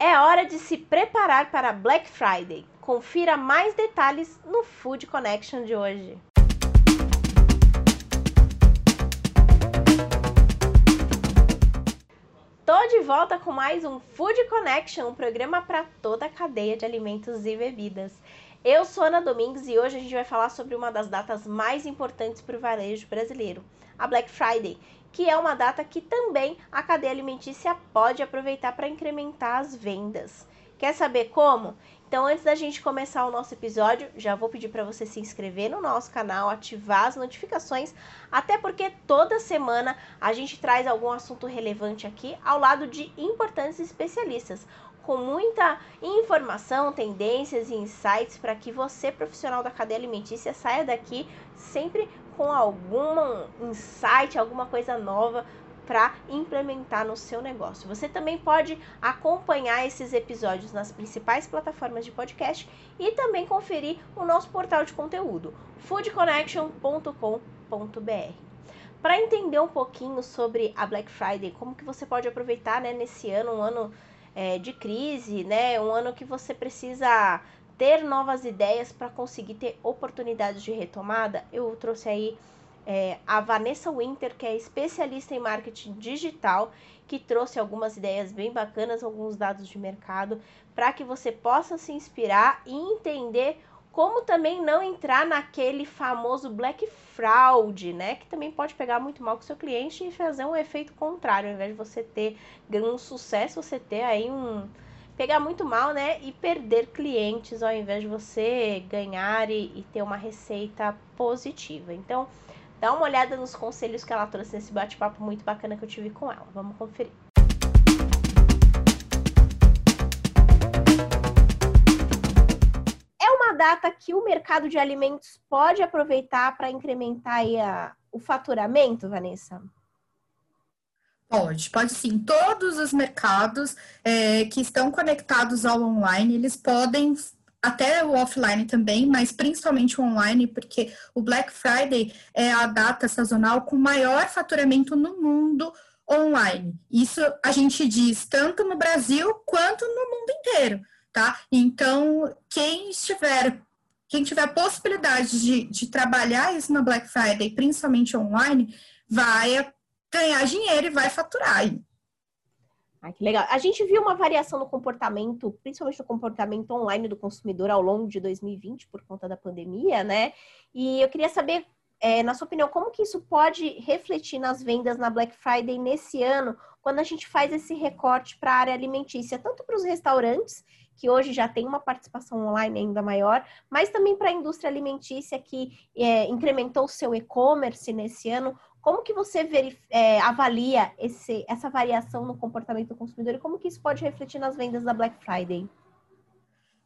É hora de se preparar para Black Friday. Confira mais detalhes no Food Connection de hoje. Tô de volta com mais um Food Connection, um programa para toda a cadeia de alimentos e bebidas. Eu sou Ana Domingues e hoje a gente vai falar sobre uma das datas mais importantes para o varejo brasileiro, a Black Friday, que é uma data que também a cadeia alimentícia pode aproveitar para incrementar as vendas. Quer saber como? Então, antes da gente começar o nosso episódio, já vou pedir para você se inscrever no nosso canal, ativar as notificações, até porque toda semana a gente traz algum assunto relevante aqui ao lado de importantes especialistas, com muita informação, tendências e insights para que você, profissional da cadeia alimentícia, saia daqui sempre com algum insight, alguma coisa nova para implementar no seu negócio. Você também pode acompanhar esses episódios nas principais plataformas de podcast e também conferir o nosso portal de conteúdo, foodconnection.com.br. Para entender um pouquinho sobre a Black Friday, como que você pode aproveitar né, nesse ano, um ano é, de crise, né, um ano que você precisa ter novas ideias para conseguir ter oportunidades de retomada, eu trouxe aí é, a Vanessa Winter, que é especialista em marketing digital, que trouxe algumas ideias bem bacanas, alguns dados de mercado, para que você possa se inspirar e entender como também não entrar naquele famoso black fraud, né? Que também pode pegar muito mal com seu cliente e fazer um efeito contrário, ao invés de você ter um sucesso, você ter aí um pegar muito mal, né? E perder clientes ao invés de você ganhar e, e ter uma receita positiva. Então, dá uma olhada nos conselhos que ela trouxe nesse bate-papo muito bacana que eu tive com ela. Vamos conferir. Data que o mercado de alimentos pode aproveitar para incrementar a, o faturamento, Vanessa? Pode, pode sim. Todos os mercados é, que estão conectados ao online, eles podem até o offline também, mas principalmente o online, porque o Black Friday é a data sazonal com maior faturamento no mundo online. Isso a gente diz tanto no Brasil quanto no mundo inteiro, tá? Então, quem estiver quem tiver possibilidade de, de trabalhar isso na Black Friday, principalmente online, vai ganhar dinheiro e vai faturar. Ah, que legal. A gente viu uma variação no comportamento, principalmente no comportamento online do consumidor ao longo de 2020 por conta da pandemia, né? E eu queria saber, é, na sua opinião, como que isso pode refletir nas vendas na Black Friday nesse ano, quando a gente faz esse recorte para a área alimentícia, tanto para os restaurantes, que hoje já tem uma participação online ainda maior, mas também para a indústria alimentícia que é, incrementou o seu e-commerce nesse ano. Como que você é, avalia esse, essa variação no comportamento do consumidor e como que isso pode refletir nas vendas da Black Friday?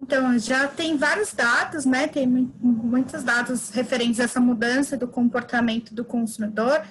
Então, já tem vários dados, né? Tem muitos dados referentes a essa mudança do comportamento do consumidor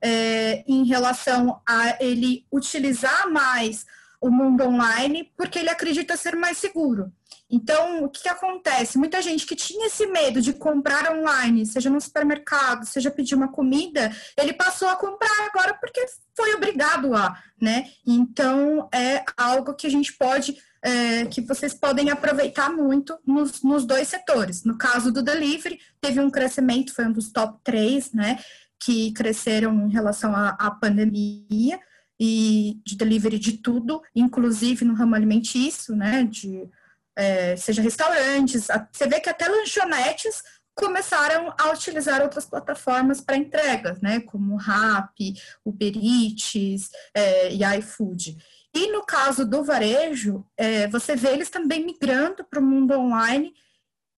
é, em relação a ele utilizar mais o mundo online porque ele acredita ser mais seguro. Então, o que, que, acontece? Muita gente que tinha esse medo de comprar online, seja no supermercado, seja pedir uma comida, ele passou a comprar agora porque foi obrigado a, né? Então, é algo que a gente pode, é, que vocês podem aproveitar muito nos, nos dois setores. No caso do delivery, teve um crescimento, foi um dos top três, né? Que cresceram em relação à, à pandemia e de delivery de tudo, inclusive no ramo alimentício, né? De é, seja restaurantes, você vê que até lanchonetes começaram a utilizar outras plataformas para entregas, né, como o Rappi, Uber Eats é, e iFood. E no caso do varejo, é, você vê eles também migrando para o mundo online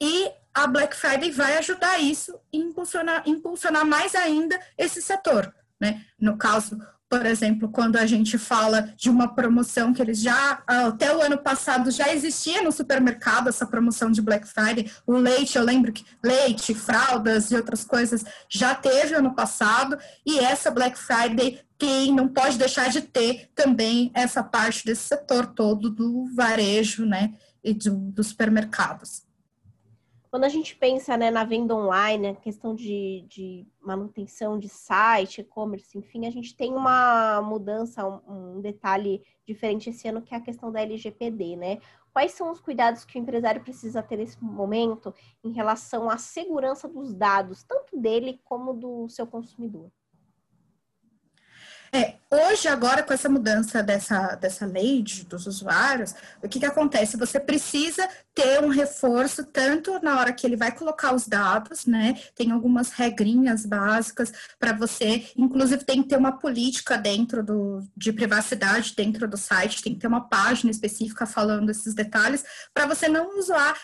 e a Black Friday vai ajudar isso e impulsionar, impulsionar mais ainda esse setor. Né? No caso, por exemplo, quando a gente fala de uma promoção que eles já, até o ano passado, já existia no supermercado essa promoção de Black Friday. O leite, eu lembro que leite, fraldas e outras coisas já teve ano passado, e essa Black Friday tem, não pode deixar de ter também essa parte desse setor todo do varejo, né, e do, dos supermercados. Quando a gente pensa né, na venda online, a questão de, de manutenção de site, e-commerce, enfim, a gente tem uma mudança, um, detalhe diferente esse ano, que é a questão da LGPD, né? Quais são os cuidados que o empresário precisa ter nesse momento em relação à segurança dos dados, tanto dele como do seu consumidor? É, hoje, agora, com essa mudança dessa, dessa lei de, dos usuários, o que, que acontece? Você precisa ter um reforço, tanto na hora que ele vai colocar os dados, né? Tem algumas regrinhas básicas para você, inclusive tem que ter uma política dentro do, de privacidade dentro do site, tem que ter uma página específica falando esses detalhes, para você não usar,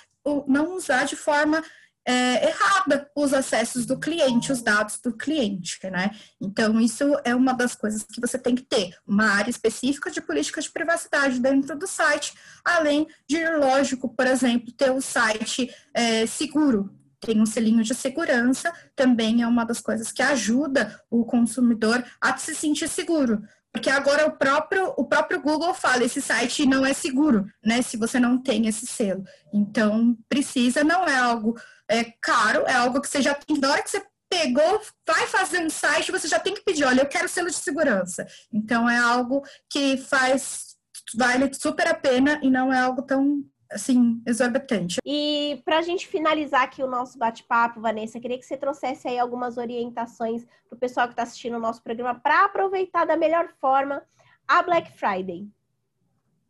não usar de forma é, errada os acessos do cliente, os dados do cliente, né? Então, isso é uma das coisas que você tem que ter, uma área específica de política de privacidade dentro do site, além de, lógico, por exemplo, ter o site é, seguro, tem um selinho de segurança, também é uma das coisas que ajuda o consumidor a se sentir seguro. Porque agora o próprio, o próprio Google fala, esse site não é seguro, né? Se você não tem esse selo. Então, precisa, não é algo é, caro, é algo que você já tem, na hora que você pegou, vai fazer um site, você já tem que pedir, olha, eu quero selo de segurança. Então é algo que faz, vale super a pena e não é algo tão assim, exorbitante. E para a gente finalizar aqui o nosso bate-papo, Vanessa, queria que você trouxesse aí algumas orientações para o pessoal que está assistindo o nosso programa para aproveitar da melhor forma a Black Friday.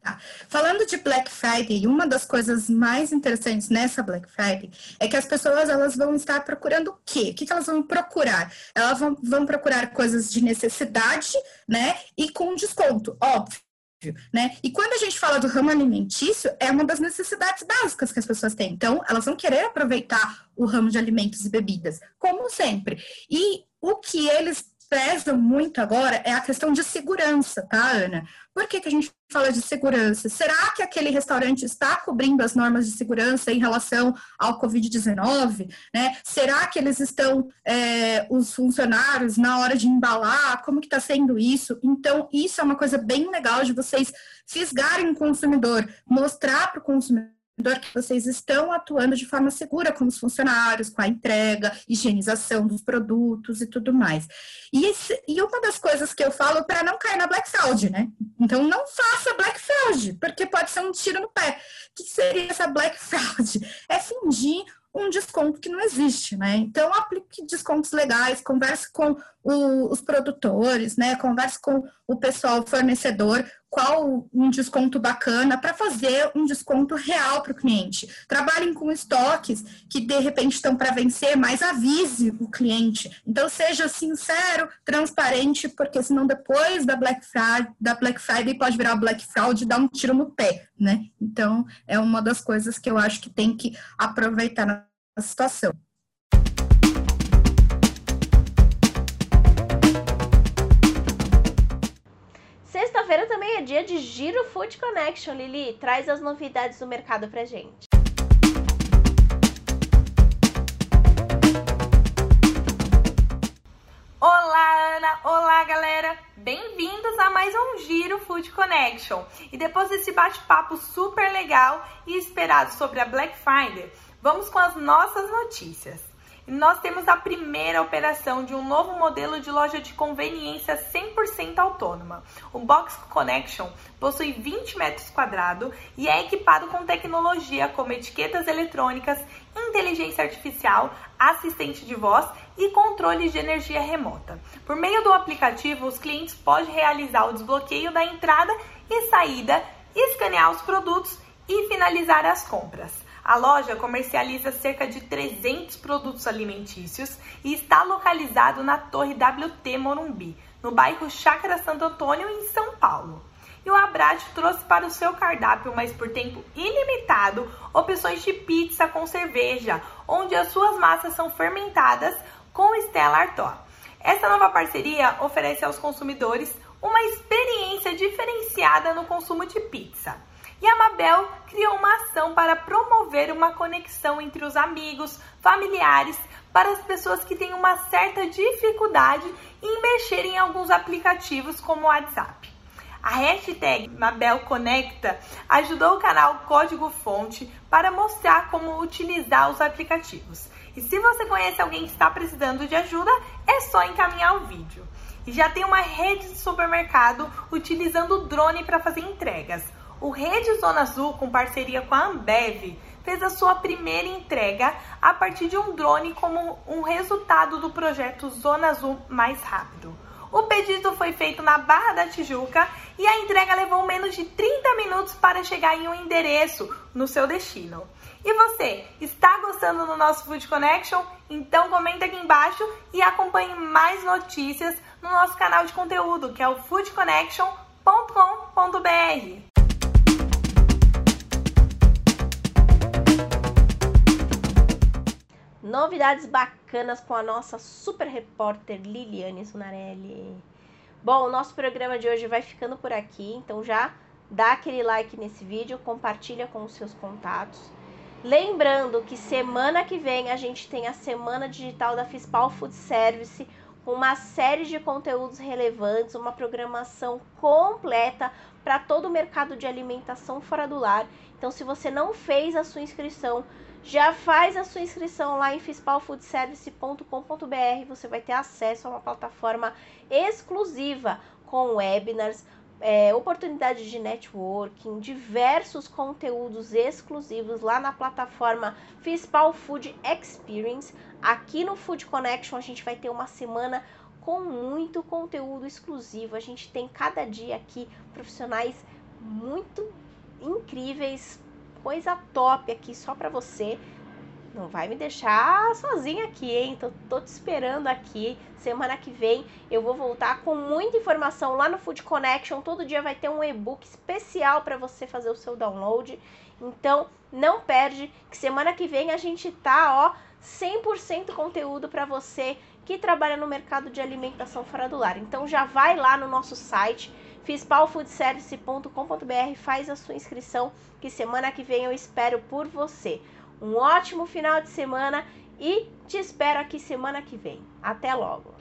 Tá. Falando de Black Friday, uma das coisas mais interessantes nessa Black Friday é que as pessoas elas vão estar procurando o quê? O que, que elas vão procurar? Elas vão, vão procurar coisas de necessidade, né? E com desconto, óbvio. Né? E quando a gente fala do ramo alimentício, é uma das necessidades básicas que as pessoas têm. Então, elas vão querer aproveitar o ramo de alimentos e bebidas, como sempre. E o que eles prezam muito agora é a questão de segurança, tá, Ana? Por que, que a gente fala de segurança? Será que aquele restaurante está cobrindo as normas de segurança em relação ao Covid-19? Né? Será que eles estão, é, os funcionários, na hora de embalar, como que está sendo isso? Então, isso é uma coisa bem legal de vocês fisgarem o consumidor, mostrar para o consumidor que vocês estão atuando de forma segura com os funcionários, com a entrega, higienização dos produtos e tudo mais. E, esse, e uma das coisas que eu falo para não cair na Black Fraud, né? Então não faça Black Fraud, porque pode ser um tiro no pé. O que seria essa Black Fraud? É fingir um desconto que não existe, né? Então, aplique descontos legais, converse com o, os produtores, né? Converse com o pessoal fornecedor, qual um desconto bacana para fazer um desconto real para o cliente. Trabalhem com estoques que de repente estão para vencer, mas avise o cliente. Então, seja sincero, transparente, porque senão depois da Black Friday, da Black Friday pode virar Black Fraud e dar um tiro no pé, né? Então, é uma das coisas que eu acho que tem que aproveitar na situação. Sexta-feira também é dia de Giro Food Connection, Lili. Traz as novidades do mercado pra gente. Olá, Ana! Olá, galera! Bem-vindos a mais um Giro Food Connection. E depois desse bate-papo super legal e esperado sobre a Black Friday, vamos com as nossas notícias nós temos a primeira operação de um novo modelo de loja de conveniência 100% autônoma. O Box Connection possui 20 metros quadrados e é equipado com tecnologia como etiquetas eletrônicas, inteligência artificial, assistente de voz e controle de energia remota. Por meio do aplicativo, os clientes podem realizar o desbloqueio da entrada e saída, escanear os produtos e finalizar as compras. A loja comercializa cerca de 300 produtos alimentícios e está localizado na Torre WT Morumbi, no bairro Chácara Santo Antônio, em São Paulo. E o Abrade trouxe para o seu cardápio, mas por tempo ilimitado, opções de pizza com cerveja, onde as suas massas são fermentadas com Stella Artois. Essa nova parceria oferece aos consumidores uma experiência diferenciada no consumo de pizza. E a Mabel criou uma ação para promover uma conexão entre os amigos, familiares, para as pessoas que têm uma certa dificuldade em mexer em alguns aplicativos como o WhatsApp. A hashtag Mabel Conecta ajudou o canal Código Fonte para mostrar como utilizar os aplicativos. E se você conhece alguém que está precisando de ajuda, é só encaminhar o vídeo. E já tem uma rede de supermercado utilizando o drone para fazer entregas. O Rede Zona Azul, com parceria com a Ambev, fez a sua primeira entrega a partir de um drone como um resultado do projeto Zona Azul Mais Rápido. O pedido foi feito na Barra da Tijuca e a entrega levou menos de 30 minutos para chegar em um endereço no seu destino. E você, está gostando do nosso Food Connection? Então comenta aqui embaixo e acompanhe mais notícias no nosso canal de conteúdo, que é o foodconnection.com.br. Novidades bacanas com a nossa super repórter Liliane Sunarelli. Bom, o nosso programa de hoje vai ficando por aqui, então já dá aquele like nesse vídeo, compartilha com os seus contatos. Lembrando que semana que vem a gente tem a Semana Digital da Fispal Food Service, com uma série de conteúdos relevantes, uma programação completa para todo o mercado de alimentação fora do lar. Então, se você não fez a sua inscrição, já faz a sua inscrição lá em fispalfoodservice.com.br. Você vai ter acesso a uma plataforma exclusiva com webinars, é, oportunidade de networking, diversos conteúdos exclusivos lá na plataforma Fispal Food Experience. Aqui no Food Connection a gente vai ter uma semana com muito conteúdo exclusivo. A gente tem cada dia aqui profissionais muito incríveis coisa top aqui só para você. Não vai me deixar sozinha aqui, hein? Tô, tô te esperando aqui. Semana que vem eu vou voltar com muita informação lá no Food Connection. Todo dia vai ter um e-book especial para você fazer o seu download. Então, não perde que semana que vem a gente tá, ó, 100% conteúdo para você que trabalha no mercado de alimentação fora do lar. Então já vai lá no nosso site fispalfoodservice.com.br, faz a sua inscrição que semana que vem eu espero por você. Um ótimo final de semana e te espero aqui semana que vem. Até logo.